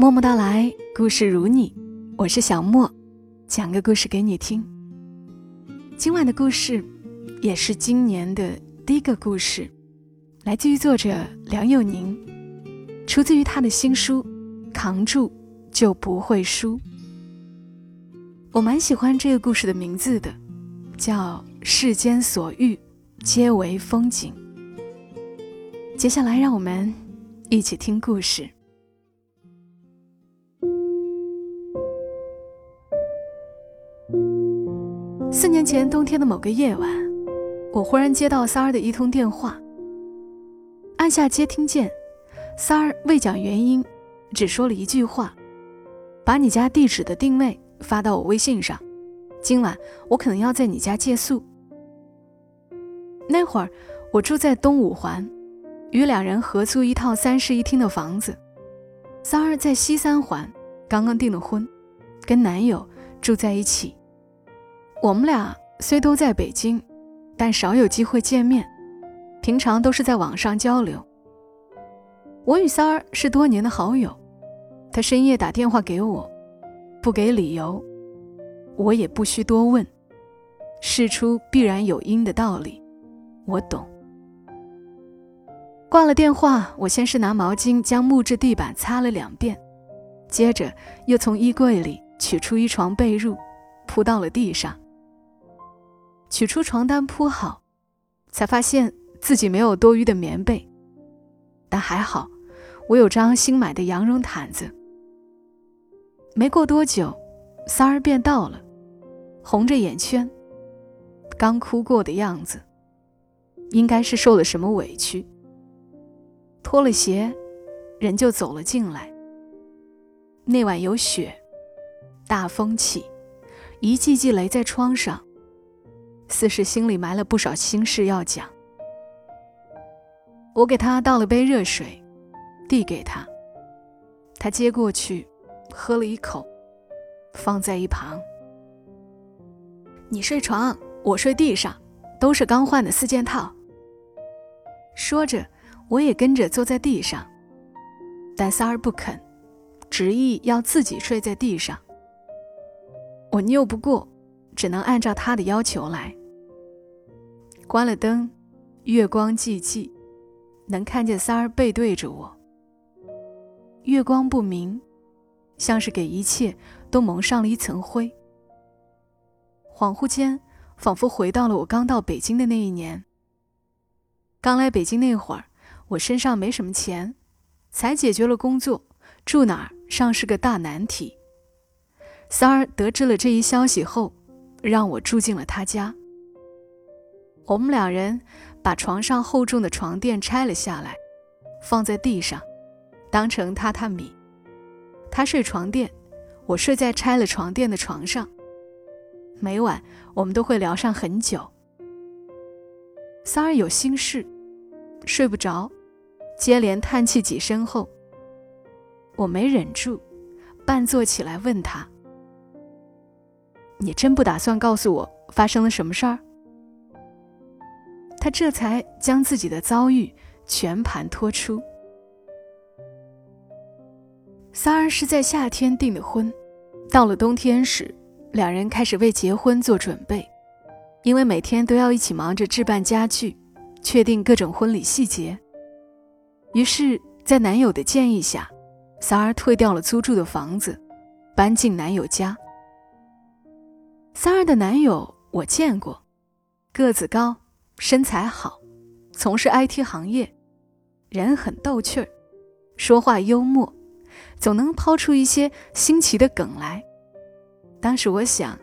默默到来，故事如你，我是小莫，讲个故事给你听。今晚的故事也是今年的第一个故事，来自于作者梁又宁，出自于他的新书《扛住就不会输》。我蛮喜欢这个故事的名字的，叫《世间所遇皆为风景》。接下来，让我们一起听故事。四年前冬天的某个夜晚，我忽然接到三儿的一通电话。按下接听键，三儿未讲原因，只说了一句话：“把你家地址的定位发到我微信上，今晚我可能要在你家借宿。”那会儿我住在东五环，与两人合租一套三室一厅的房子。三儿在西三环，刚刚订了婚，跟男友住在一起。我们俩虽都在北京，但少有机会见面，平常都是在网上交流。我与三儿是多年的好友，他深夜打电话给我，不给理由，我也不需多问，事出必然有因的道理，我懂。挂了电话，我先是拿毛巾将木质地板擦了两遍，接着又从衣柜里取出一床被褥，铺到了地上。取出床单铺好，才发现自己没有多余的棉被，但还好，我有张新买的羊绒毯子。没过多久，三儿便到了，红着眼圈，刚哭过的样子，应该是受了什么委屈。脱了鞋，人就走了进来。那晚有雪，大风起，一记记雷在窗上。似是心里埋了不少心事要讲。我给他倒了杯热水，递给他。他接过去，喝了一口，放在一旁。你睡床，我睡地上，都是刚换的四件套。说着，我也跟着坐在地上，但三儿不肯，执意要自己睡在地上。我拗不过，只能按照他的要求来。关了灯，月光寂寂，能看见三儿背对着我。月光不明，像是给一切都蒙上了一层灰。恍惚间，仿佛回到了我刚到北京的那一年。刚来北京那会儿，我身上没什么钱，才解决了工作，住哪儿尚是个大难题。三儿得知了这一消息后，让我住进了他家。我们两人把床上厚重的床垫拆了下来，放在地上，当成榻榻米。他睡床垫，我睡在拆了床垫的床上。每晚我们都会聊上很久。三儿有心事，睡不着，接连叹气几声后，我没忍住，半坐起来问他：“你真不打算告诉我发生了什么事儿？”他这才将自己的遭遇全盘托出。三儿是在夏天订的婚，到了冬天时，两人开始为结婚做准备，因为每天都要一起忙着置办家具，确定各种婚礼细节。于是，在男友的建议下，三儿退掉了租住的房子，搬进男友家。三儿的男友我见过，个子高。身材好，从事 IT 行业，人很逗趣儿，说话幽默，总能抛出一些新奇的梗来。当时我想，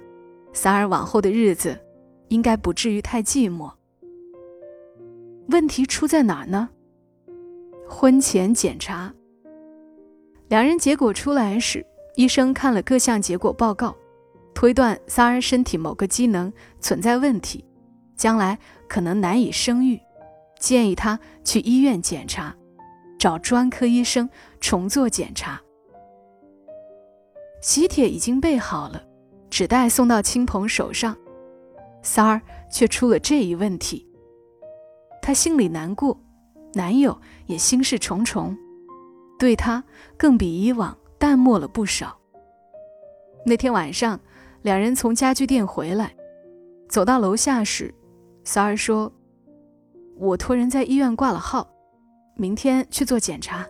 三儿往后的日子应该不至于太寂寞。问题出在哪儿呢？婚前检查，两人结果出来时，医生看了各项结果报告，推断三儿身体某个机能存在问题。将来可能难以生育，建议他去医院检查，找专科医生重做检查。喜帖已经备好了，只待送到亲朋手上。三儿却出了这一问题，她心里难过，男友也心事重重，对她更比以往淡漠了不少。那天晚上，两人从家具店回来，走到楼下时，三儿说：“我托人在医院挂了号，明天去做检查。”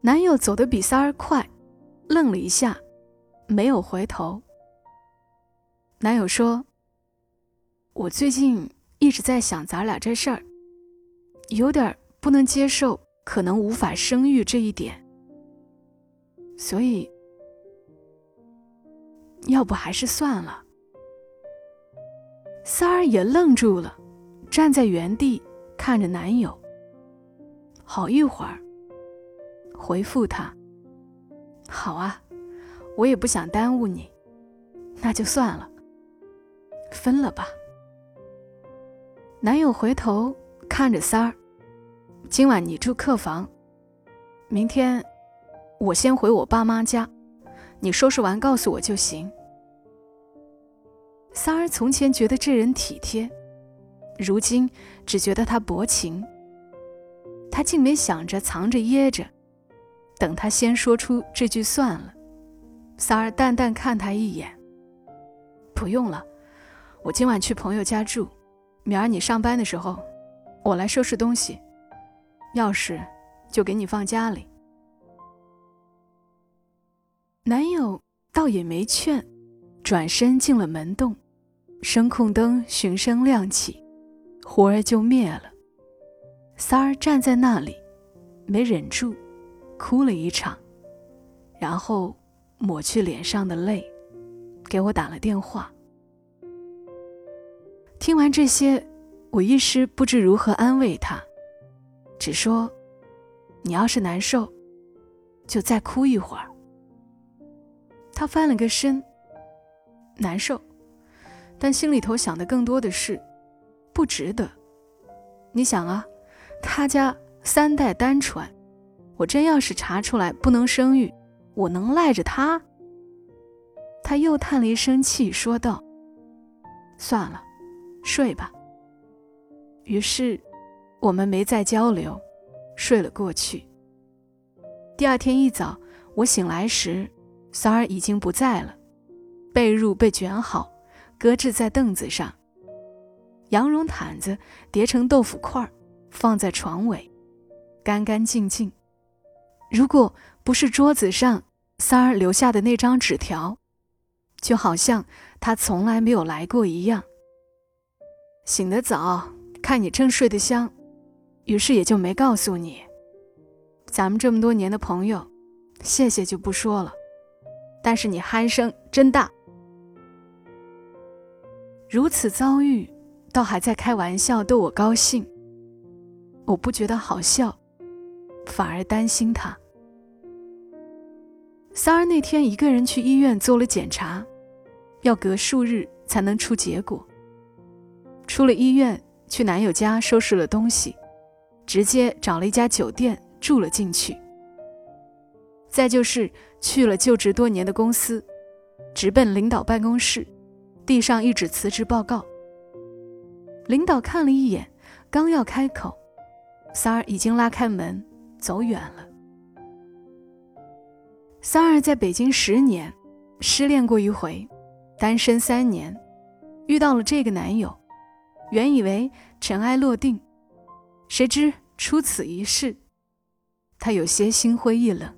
男友走得比三儿快，愣了一下，没有回头。男友说：“我最近一直在想咱俩这事儿，有点不能接受，可能无法生育这一点，所以。”要不还是算了。三儿也愣住了，站在原地看着男友。好一会儿，回复他：“好啊，我也不想耽误你，那就算了，分了吧。”男友回头看着三儿：“今晚你住客房，明天我先回我爸妈家，你收拾完告诉我就行。”三儿从前觉得这人体贴，如今只觉得他薄情。他竟没想着藏着掖着，等他先说出这句算了。三儿淡淡看他一眼：“不用了，我今晚去朋友家住，明儿你上班的时候，我来收拾东西，钥匙就给你放家里。”男友倒也没劝，转身进了门洞。声控灯循声亮起，火儿就灭了。三儿站在那里，没忍住，哭了一场，然后抹去脸上的泪，给我打了电话。听完这些，我一时不知如何安慰他，只说：“你要是难受，就再哭一会儿。”他翻了个身，难受。但心里头想的更多的是，不值得。你想啊，他家三代单传，我真要是查出来不能生育，我能赖着他？他又叹了一声气，说道：“算了，睡吧。”于是，我们没再交流，睡了过去。第二天一早，我醒来时，三儿已经不在了，被褥被卷好。搁置在凳子上，羊绒毯子叠成豆腐块儿，放在床尾，干干净净。如果不是桌子上三儿留下的那张纸条，就好像他从来没有来过一样。醒得早，看你正睡得香，于是也就没告诉你。咱们这么多年的朋友，谢谢就不说了，但是你鼾声真大。如此遭遇，倒还在开玩笑逗我高兴。我不觉得好笑，反而担心他。三儿那天一个人去医院做了检查，要隔数日才能出结果。出了医院，去男友家收拾了东西，直接找了一家酒店住了进去。再就是去了就职多年的公司，直奔领导办公室。递上一纸辞职报告。领导看了一眼，刚要开口，三儿已经拉开门走远了。三儿在北京十年，失恋过一回，单身三年，遇到了这个男友，原以为尘埃落定，谁知出此一事，他有些心灰意冷。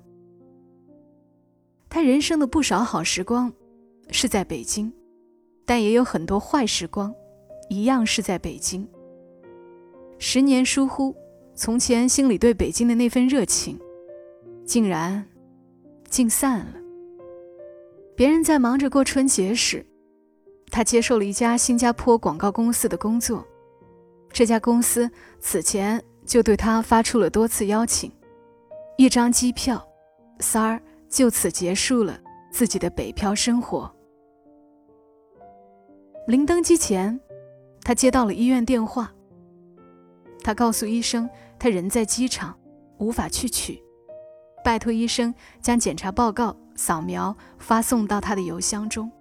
他人生的不少好时光，是在北京。但也有很多坏时光，一样是在北京。十年疏忽，从前心里对北京的那份热情，竟然竟散了。别人在忙着过春节时，他接受了一家新加坡广告公司的工作。这家公司此前就对他发出了多次邀请，一张机票，三儿就此结束了自己的北漂生活。临登机前，他接到了医院电话。他告诉医生，他人在机场，无法去取，拜托医生将检查报告扫描发送到他的邮箱中。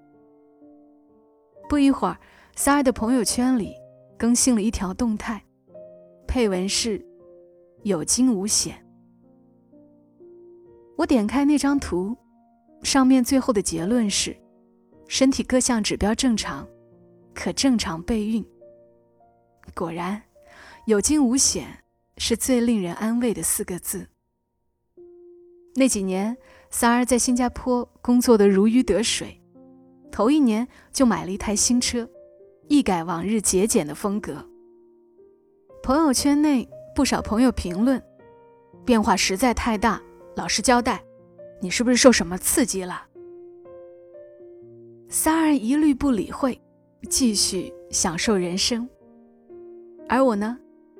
不一会儿，三儿的朋友圈里更新了一条动态，配文是“有惊无险”。我点开那张图，上面最后的结论是：身体各项指标正常，可正常备孕。果然，有惊无险是最令人安慰的四个字。那几年，三儿在新加坡工作的如鱼得水，头一年就买了一台新车，一改往日节俭的风格。朋友圈内不少朋友评论：“变化实在太大。”老实交代，你是不是受什么刺激了？三儿一律不理会，继续享受人生。而我呢，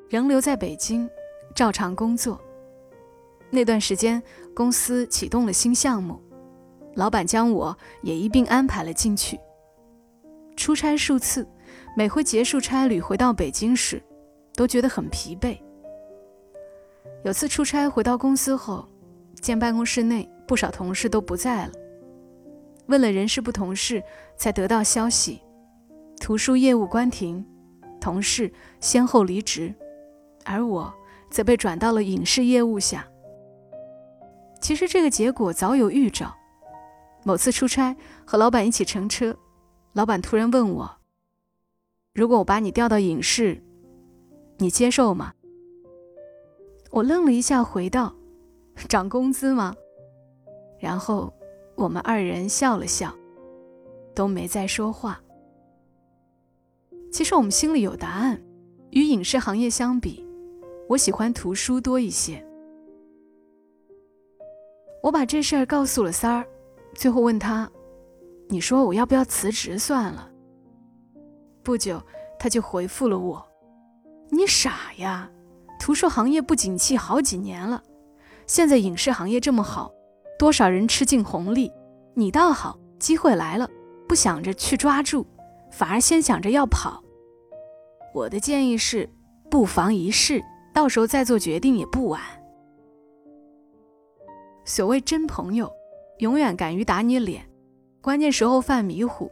仍留在北京，照常工作。那段时间，公司启动了新项目，老板将我也一并安排了进去。出差数次，每回结束差旅回到北京时，都觉得很疲惫。有次出差回到公司后。见办公室内不少同事都不在了，问了人事部同事，才得到消息：图书业务关停，同事先后离职，而我则被转到了影视业务下。其实这个结果早有预兆。某次出差和老板一起乘车，老板突然问我：“如果我把你调到影视，你接受吗？”我愣了一下，回道。涨工资吗？然后我们二人笑了笑，都没再说话。其实我们心里有答案，与影视行业相比，我喜欢图书多一些。我把这事儿告诉了三儿，最后问他：“你说我要不要辞职算了？”不久，他就回复了我：“你傻呀，图书行业不景气好几年了。”现在影视行业这么好，多少人吃尽红利，你倒好，机会来了，不想着去抓住，反而先想着要跑。我的建议是，不妨一试，到时候再做决定也不晚。所谓真朋友，永远敢于打你脸，关键时候犯迷糊，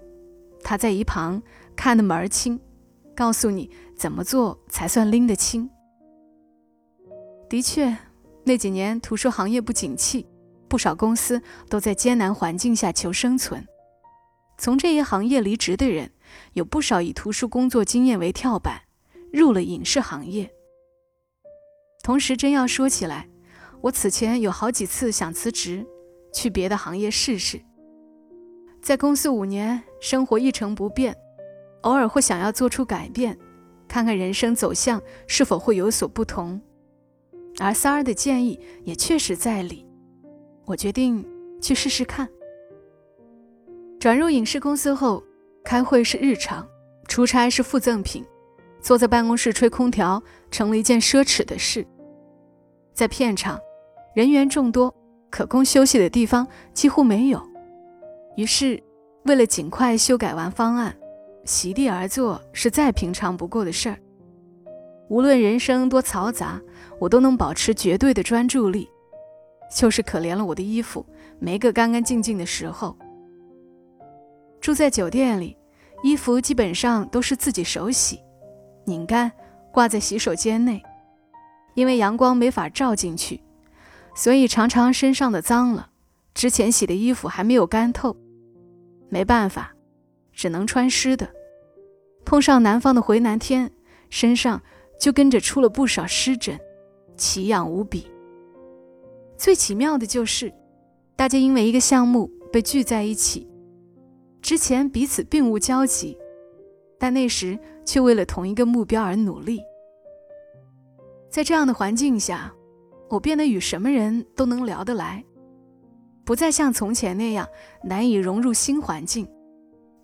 他在一旁看得门儿清，告诉你怎么做才算拎得清。的确。那几年，图书行业不景气，不少公司都在艰难环境下求生存。从这一行业离职的人，有不少以图书工作经验为跳板，入了影视行业。同时，真要说起来，我此前有好几次想辞职，去别的行业试试。在公司五年，生活一成不变，偶尔会想要做出改变，看看人生走向是否会有所不同。而三儿的建议也确实在理，我决定去试试看。转入影视公司后，开会是日常，出差是附赠品，坐在办公室吹空调成了一件奢侈的事。在片场，人员众多，可供休息的地方几乎没有，于是为了尽快修改完方案，席地而坐是再平常不过的事儿。无论人生多嘈杂，我都能保持绝对的专注力。就是可怜了我的衣服，没个干干净净的时候。住在酒店里，衣服基本上都是自己手洗，拧干挂在洗手间内。因为阳光没法照进去，所以常常身上的脏了，之前洗的衣服还没有干透。没办法，只能穿湿的。碰上南方的回南天，身上。就跟着出了不少湿疹，奇痒无比。最奇妙的就是，大家因为一个项目被聚在一起，之前彼此并无交集，但那时却为了同一个目标而努力。在这样的环境下，我变得与什么人都能聊得来，不再像从前那样难以融入新环境，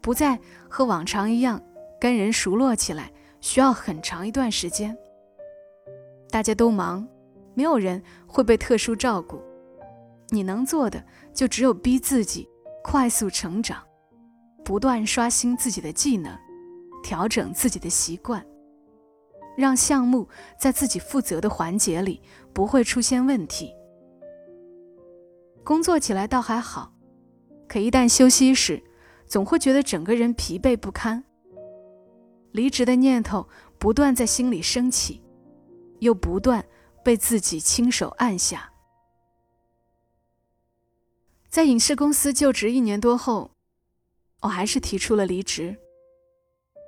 不再和往常一样跟人熟络起来。需要很长一段时间。大家都忙，没有人会被特殊照顾。你能做的就只有逼自己快速成长，不断刷新自己的技能，调整自己的习惯，让项目在自己负责的环节里不会出现问题。工作起来倒还好，可一旦休息时，总会觉得整个人疲惫不堪。离职的念头不断在心里升起，又不断被自己亲手按下。在影视公司就职一年多后，我还是提出了离职。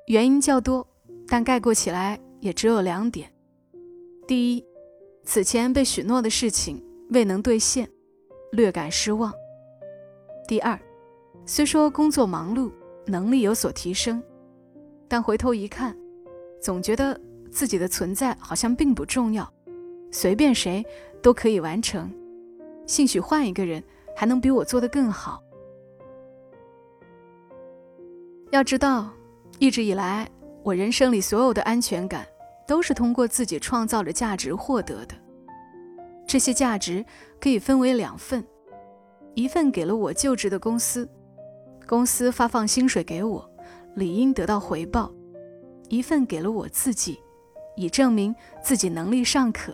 原因较多，但概括起来也只有两点：第一，此前被许诺的事情未能兑现，略感失望；第二，虽说工作忙碌，能力有所提升，但回头一看，总觉得自己的存在好像并不重要，随便谁都可以完成，兴许换一个人还能比我做得更好。要知道。一直以来，我人生里所有的安全感，都是通过自己创造的价值获得的。这些价值可以分为两份：一份给了我就职的公司，公司发放薪水给我，理应得到回报；一份给了我自己，以证明自己能力尚可，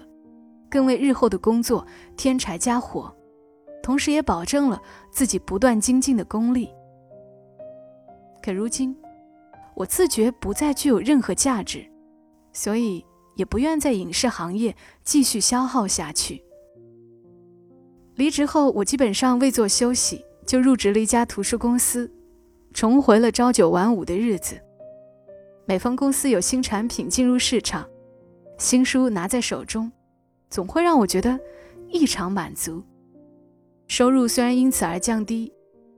更为日后的工作添柴加火，同时也保证了自己不断精进的功力。可如今，我自觉不再具有任何价值，所以也不愿在影视行业继续消耗下去。离职后，我基本上未做休息，就入职了一家图书公司，重回了朝九晚五的日子。每逢公司有新产品进入市场，新书拿在手中，总会让我觉得异常满足。收入虽然因此而降低，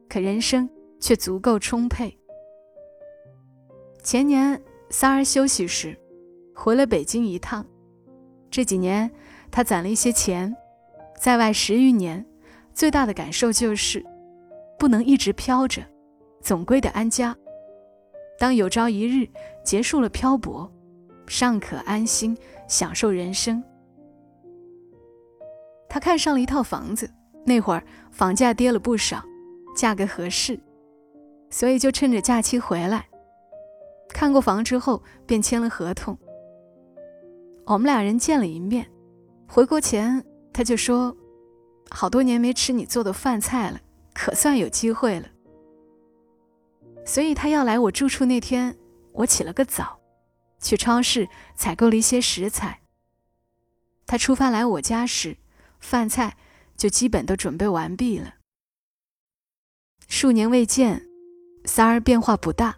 可人生却足够充沛。前年三儿休息时，回了北京一趟。这几年，他攒了一些钱，在外十余年，最大的感受就是，不能一直飘着，总归得安家。当有朝一日结束了漂泊，尚可安心享受人生。他看上了一套房子，那会儿房价跌了不少，价格合适，所以就趁着假期回来。看过房之后，便签了合同。我们俩人见了一面，回国前他就说：“好多年没吃你做的饭菜了，可算有机会了。”所以他要来我住处那天，我起了个早，去超市采购了一些食材。他出发来我家时，饭菜就基本都准备完毕了。数年未见，三儿变化不大。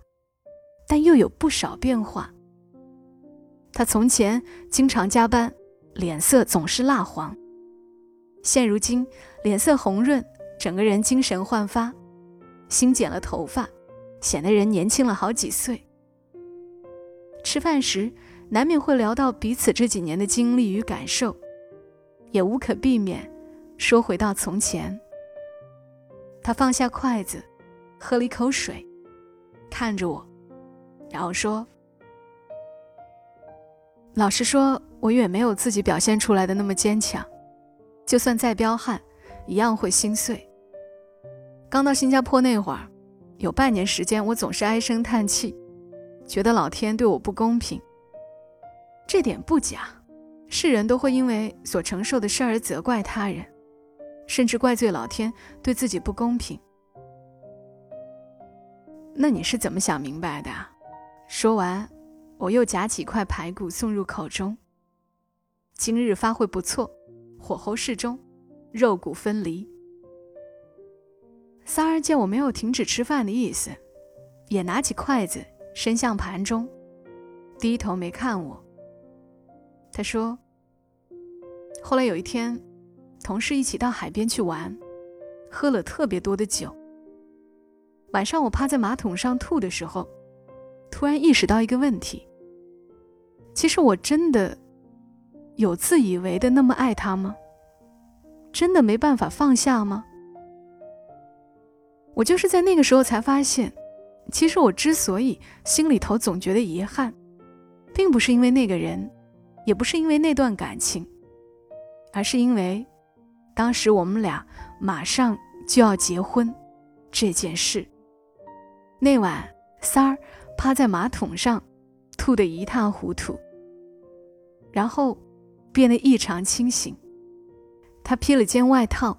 但又有不少变化。他从前经常加班，脸色总是蜡黄。现如今脸色红润，整个人精神焕发，新剪了头发，显得人年轻了好几岁。吃饭时难免会聊到彼此这几年的经历与感受，也无可避免说回到从前。他放下筷子，喝了一口水，看着我。然后说：“老实说，我远没有自己表现出来的那么坚强。就算再彪悍，一样会心碎。刚到新加坡那会儿，有半年时间，我总是唉声叹气，觉得老天对我不公平。这点不假，世人都会因为所承受的事而责怪他人，甚至怪罪老天对自己不公平。那你是怎么想明白的？”说完，我又夹起块排骨送入口中。今日发挥不错，火候适中，肉骨分离。三儿见我没有停止吃饭的意思，也拿起筷子伸向盘中，低头没看我。他说：“后来有一天，同事一起到海边去玩，喝了特别多的酒。晚上我趴在马桶上吐的时候。”突然意识到一个问题：其实我真的有自以为的那么爱他吗？真的没办法放下吗？我就是在那个时候才发现，其实我之所以心里头总觉得遗憾，并不是因为那个人，也不是因为那段感情，而是因为当时我们俩马上就要结婚这件事。那晚三儿。趴在马桶上，吐得一塌糊涂，然后变得异常清醒。他披了件外套，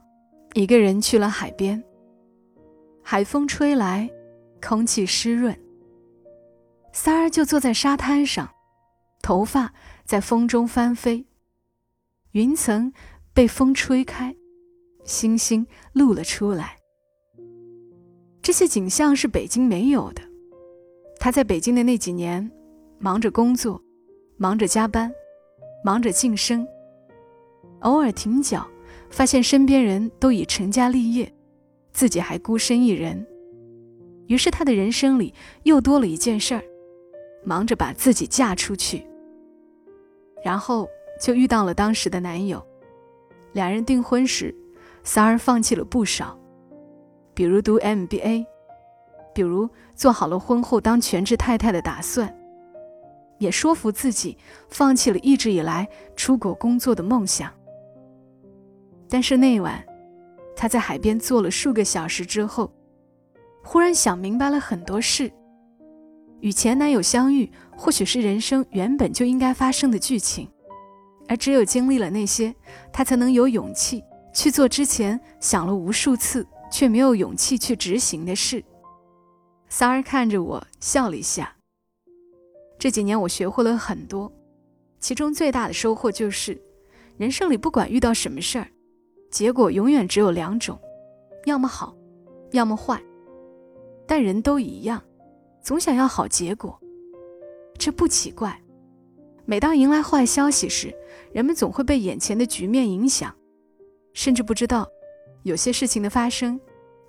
一个人去了海边。海风吹来，空气湿润。三儿就坐在沙滩上，头发在风中翻飞，云层被风吹开，星星露了出来。这些景象是北京没有的。他在北京的那几年，忙着工作，忙着加班，忙着晋升。偶尔停脚，发现身边人都已成家立业，自己还孤身一人。于是他的人生里又多了一件事儿，忙着把自己嫁出去。然后就遇到了当时的男友，两人订婚时，三儿放弃了不少，比如读 MBA，比如做好了婚后当全职太太的打算，也说服自己放弃了一直以来出国工作的梦想。但是那晚，他在海边坐了数个小时之后。忽然想明白了很多事。与前男友相遇，或许是人生原本就应该发生的剧情，而只有经历了那些，他才能有勇气去做之前想了无数次却没有勇气去执行的事。三儿看着我笑了一下。这几年我学会了很多，其中最大的收获就是，人生里不管遇到什么事儿，结果永远只有两种，要么好，要么坏。但人都一样，总想要好结果，这不奇怪。每当迎来坏消息时，人们总会被眼前的局面影响，甚至不知道，有些事情的发生，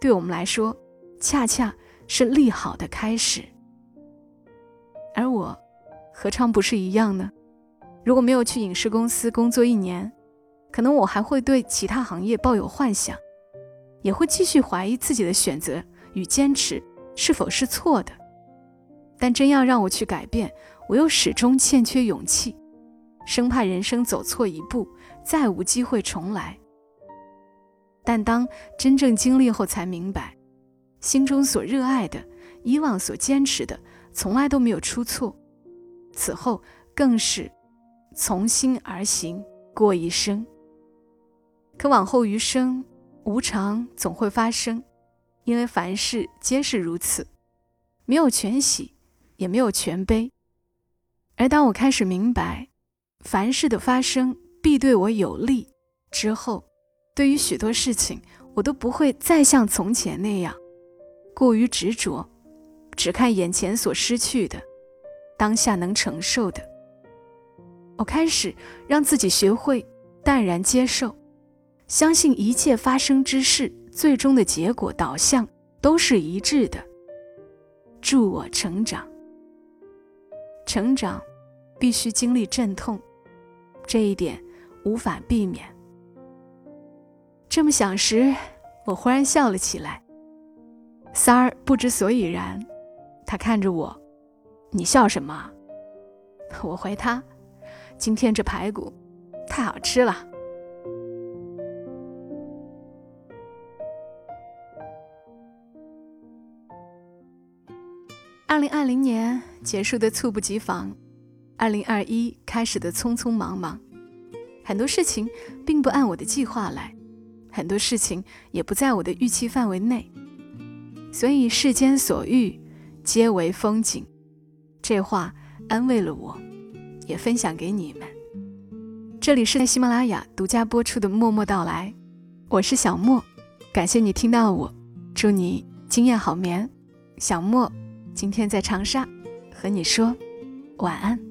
对我们来说，恰恰是利好的开始。而我，何尝不是一样呢？如果没有去影视公司工作一年，可能我还会对其他行业抱有幻想，也会继续怀疑自己的选择。与坚持是否是错的？但真要让我去改变，我又始终欠缺勇气，生怕人生走错一步，再无机会重来。但当真正经历后，才明白，心中所热爱的，以往所坚持的，从来都没有出错。此后更是从心而行，过一生。可往后余生，无常总会发生。因为凡事皆是如此，没有全喜，也没有全悲。而当我开始明白，凡事的发生必对我有利之后，对于许多事情，我都不会再像从前那样过于执着，只看眼前所失去的，当下能承受的。我开始让自己学会淡然接受，相信一切发生之事。最终的结果导向都是一致的。助我成长，成长必须经历阵痛，这一点无法避免。这么想时，我忽然笑了起来。三儿不知所以然，他看着我：“你笑什么？” 我回他：“今天这排骨太好吃了。”二零二零年结束的猝不及防，二零二一开始的匆匆忙忙，很多事情并不按我的计划来，很多事情也不在我的预期范围内，所以世间所遇皆为风景。这话安慰了我，也分享给你们。这里是在喜马拉雅独家播出的《默默到来》，我是小莫，感谢你听到我，祝你今夜好眠，小莫。今天在长沙，和你说晚安。